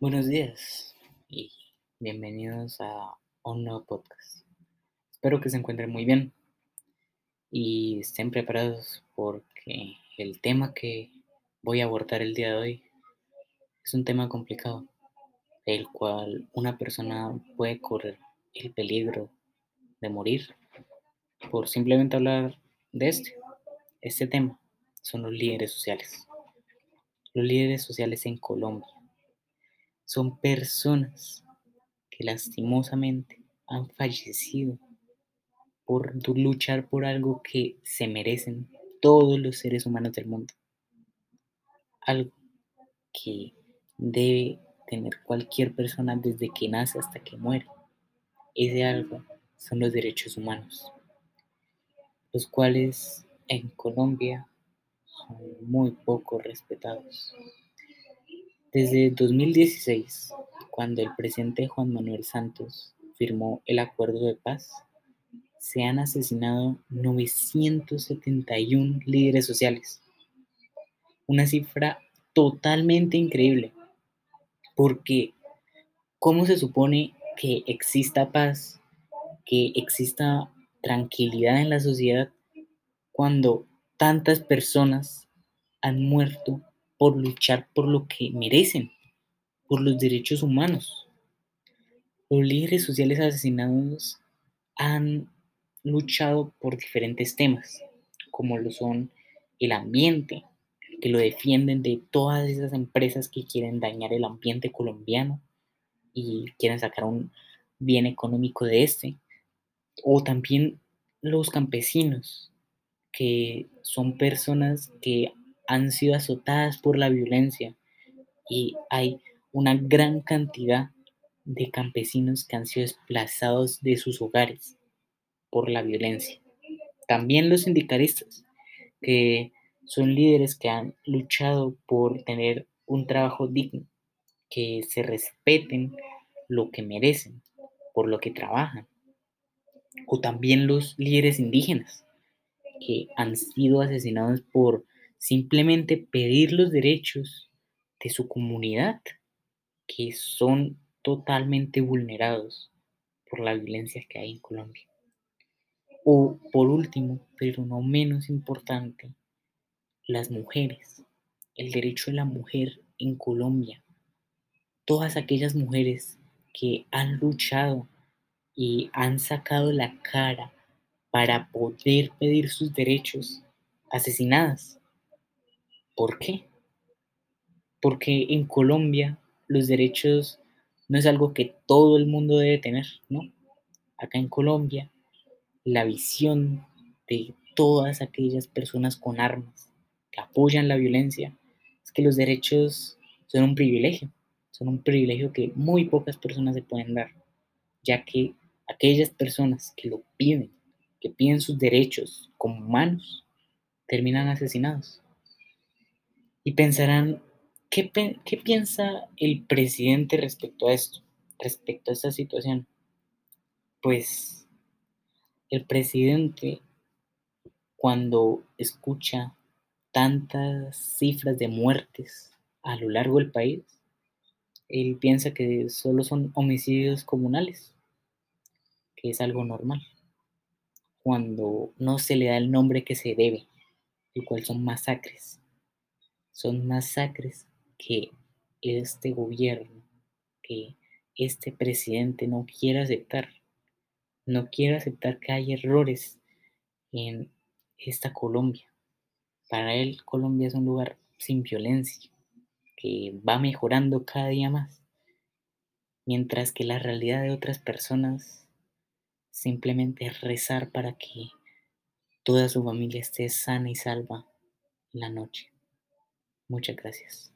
Buenos días y bienvenidos a un nuevo podcast. Espero que se encuentren muy bien y estén preparados porque el tema que voy a abordar el día de hoy es un tema complicado, el cual una persona puede correr el peligro de morir por simplemente hablar de este. Este tema son los líderes sociales. Los líderes sociales en Colombia son personas que lastimosamente han fallecido por luchar por algo que se merecen todos los seres humanos del mundo. Algo que debe tener cualquier persona desde que nace hasta que muere. Ese algo son los derechos humanos, los cuales en Colombia son muy poco respetados. Desde 2016, cuando el presidente Juan Manuel Santos firmó el acuerdo de paz, se han asesinado 971 líderes sociales. Una cifra totalmente increíble, porque ¿cómo se supone que exista paz, que exista tranquilidad en la sociedad cuando tantas personas han muerto por luchar por lo que merecen, por los derechos humanos. Los líderes sociales asesinados han luchado por diferentes temas, como lo son el ambiente, que lo defienden de todas esas empresas que quieren dañar el ambiente colombiano y quieren sacar un bien económico de este, o también los campesinos, que son personas que han sido azotadas por la violencia y hay una gran cantidad de campesinos que han sido desplazados de sus hogares por la violencia. También los sindicalistas, que son líderes que han luchado por tener un trabajo digno, que se respeten lo que merecen, por lo que trabajan. O también los líderes indígenas, que han sido asesinados por simplemente pedir los derechos de su comunidad que son totalmente vulnerados por la violencia que hay en Colombia. O por último, pero no menos importante, las mujeres, el derecho de la mujer en Colombia. Todas aquellas mujeres que han luchado y han sacado la cara para poder pedir sus derechos asesinadas ¿Por qué? Porque en Colombia los derechos no es algo que todo el mundo debe tener, ¿no? Acá en Colombia la visión de todas aquellas personas con armas que apoyan la violencia es que los derechos son un privilegio, son un privilegio que muy pocas personas se pueden dar, ya que aquellas personas que lo piden, que piden sus derechos como humanos, terminan asesinados. Y pensarán, ¿qué, ¿qué, piensa el presidente respecto a esto, respecto a esta situación? Pues el presidente, cuando escucha tantas cifras de muertes a lo largo del país, él piensa que solo son homicidios comunales, que es algo normal, cuando no se le da el nombre que se debe, el cual son masacres son masacres que este gobierno, que este presidente no quiere aceptar. No quiere aceptar que hay errores en esta Colombia. Para él Colombia es un lugar sin violencia, que va mejorando cada día más, mientras que la realidad de otras personas simplemente es rezar para que toda su familia esté sana y salva la noche. Muchas gracias.